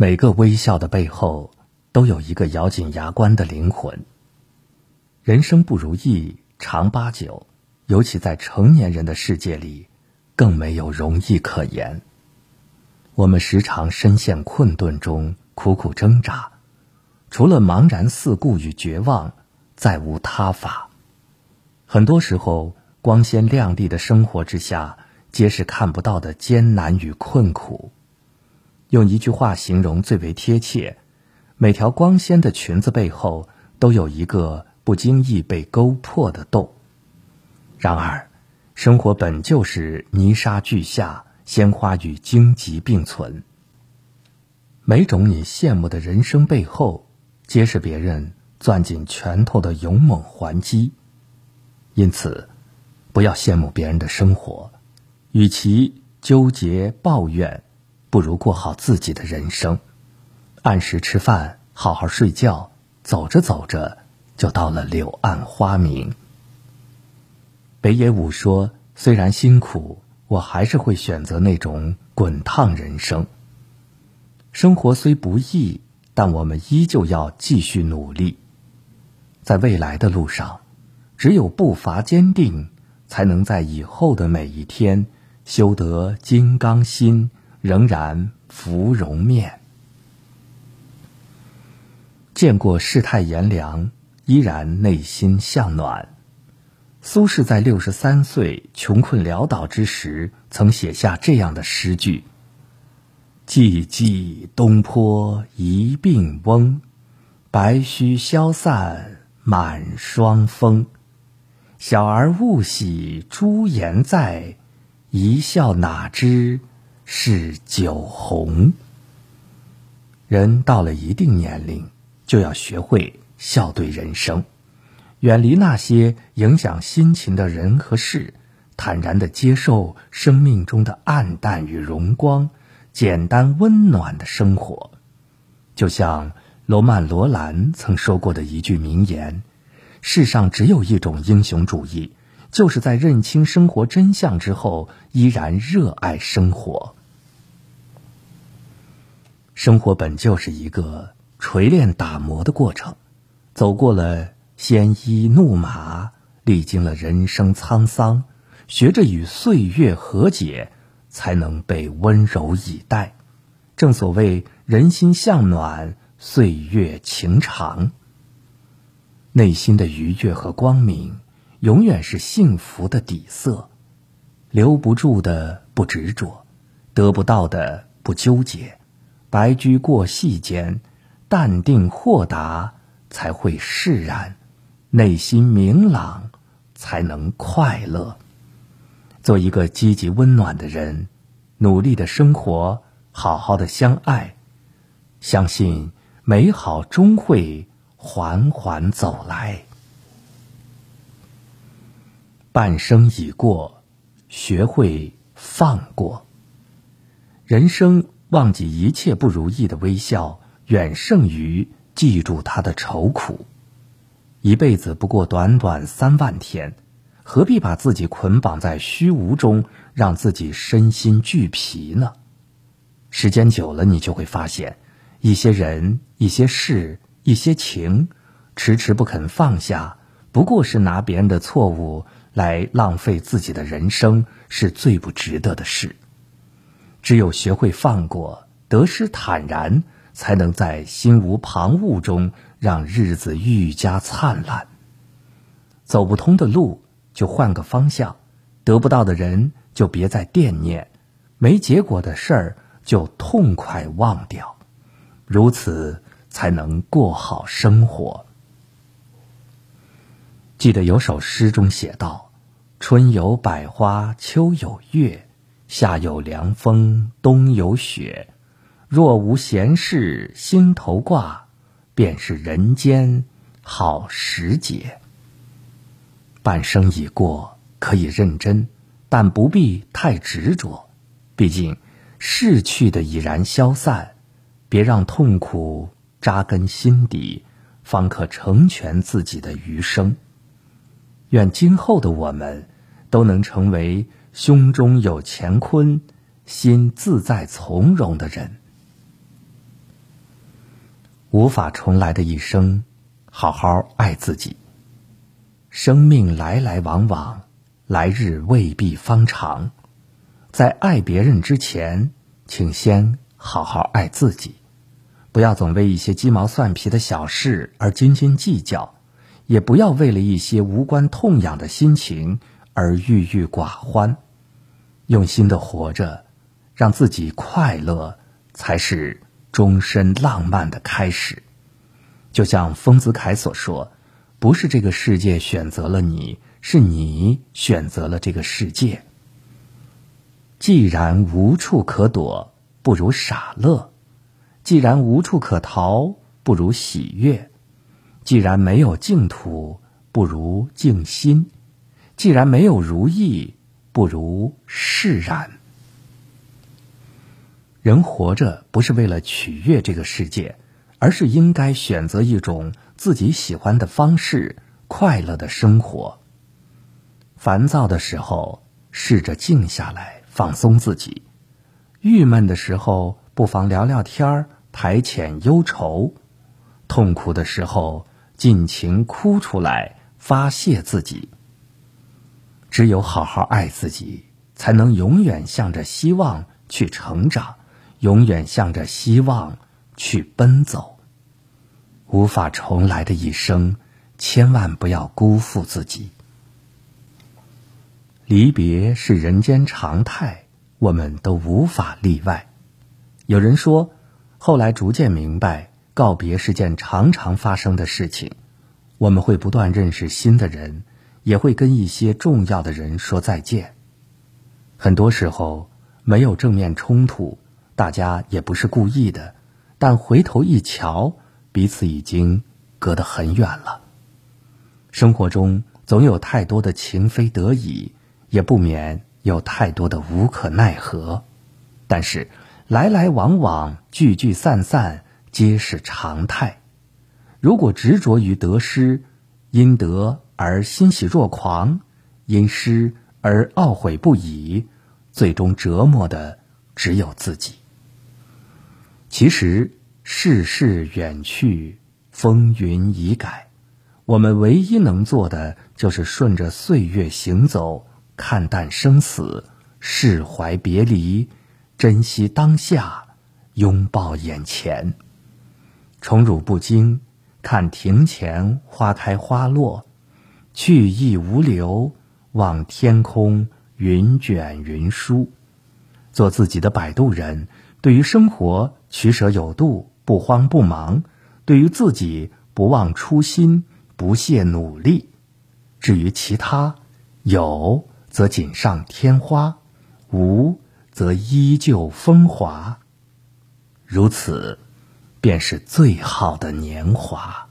每个微笑的背后，都有一个咬紧牙关的灵魂。人生不如意常八九，尤其在成年人的世界里，更没有容易可言。我们时常深陷困顿中，苦苦挣扎，除了茫然四顾与绝望，再无他法。很多时候，光鲜亮丽的生活之下，皆是看不到的艰难与困苦。用一句话形容最为贴切：每条光鲜的裙子背后，都有一个不经意被勾破的洞。然而，生活本就是泥沙俱下，鲜花与荆棘并存。每种你羡慕的人生背后，皆是别人攥紧拳头的勇猛还击。因此，不要羡慕别人的生活，与其纠结抱怨。不如过好自己的人生，按时吃饭，好好睡觉，走着走着就到了柳暗花明。北野武说：“虽然辛苦，我还是会选择那种滚烫人生。生活虽不易，但我们依旧要继续努力。在未来的路上，只有步伐坚定，才能在以后的每一天修得金刚心。”仍然芙蓉面，见过世态炎凉，依然内心向暖。苏轼在六十三岁穷困潦倒之时，曾写下这样的诗句：“寂寂东坡一病翁，白须消散满霜风。小儿误喜朱颜在，一笑哪知。”是酒红。人到了一定年龄，就要学会笑对人生，远离那些影响心情的人和事，坦然的接受生命中的暗淡与荣光，简单温暖的生活。就像罗曼·罗兰曾说过的一句名言：“世上只有一种英雄主义，就是在认清生活真相之后，依然热爱生活。”生活本就是一个锤炼打磨的过程，走过了鲜衣怒马，历经了人生沧桑，学着与岁月和解，才能被温柔以待。正所谓人心向暖，岁月情长。内心的愉悦和光明，永远是幸福的底色。留不住的不执着，得不到的不纠结。白驹过隙间，淡定豁达才会释然，内心明朗才能快乐。做一个积极温暖的人，努力的生活，好好的相爱，相信美好终会缓缓走来。半生已过，学会放过，人生。忘记一切不如意的微笑，远胜于记住他的愁苦。一辈子不过短短三万天，何必把自己捆绑在虚无中，让自己身心俱疲呢？时间久了，你就会发现，一些人、一些事、一些情，迟迟不肯放下，不过是拿别人的错误来浪费自己的人生，是最不值得的事。只有学会放过，得失坦然，才能在心无旁骛中让日子愈加灿烂。走不通的路就换个方向，得不到的人就别再惦念，没结果的事儿就痛快忘掉，如此才能过好生活。记得有首诗中写道：“春有百花，秋有月。”夏有凉风，冬有雪。若无闲事心头挂，便是人间好时节。半生已过，可以认真，但不必太执着。毕竟，逝去的已然消散，别让痛苦扎根心底，方可成全自己的余生。愿今后的我们，都能成为。胸中有乾坤，心自在从容的人。无法重来的一生，好好爱自己。生命来来往往，来日未必方长，在爱别人之前，请先好好爱自己。不要总为一些鸡毛蒜皮的小事而斤斤计较，也不要为了一些无关痛痒的心情而郁郁寡欢。用心的活着，让自己快乐，才是终身浪漫的开始。就像丰子恺所说：“不是这个世界选择了你，是你选择了这个世界。既然无处可躲，不如傻乐。”既然无处可逃，不如喜悦；既然没有净土，不如静心；既然没有如意，不如释然。人活着不是为了取悦这个世界，而是应该选择一种自己喜欢的方式，快乐的生活。烦躁的时候，试着静下来，放松自己；郁闷的时候，不妨聊聊天儿。排遣忧愁，痛苦的时候尽情哭出来发泄自己。只有好好爱自己，才能永远向着希望去成长，永远向着希望去奔走。无法重来的一生，千万不要辜负自己。离别是人间常态，我们都无法例外。有人说。后来逐渐明白，告别是件常常发生的事情。我们会不断认识新的人，也会跟一些重要的人说再见。很多时候没有正面冲突，大家也不是故意的，但回头一瞧，彼此已经隔得很远了。生活中总有太多的情非得已，也不免有太多的无可奈何，但是。来来往往，聚聚散散，皆是常态。如果执着于得失，因得而欣喜若狂，因失而懊悔不已，最终折磨的只有自己。其实世事远去，风云已改，我们唯一能做的，就是顺着岁月行走，看淡生死，释怀别离。珍惜当下，拥抱眼前，宠辱不惊，看庭前花开花落，去意无留，望天空云卷云舒，做自己的摆渡人。对于生活，取舍有度，不慌不忙；对于自己，不忘初心，不懈努力。至于其他，有则锦上添花，无。则依旧风华，如此，便是最好的年华。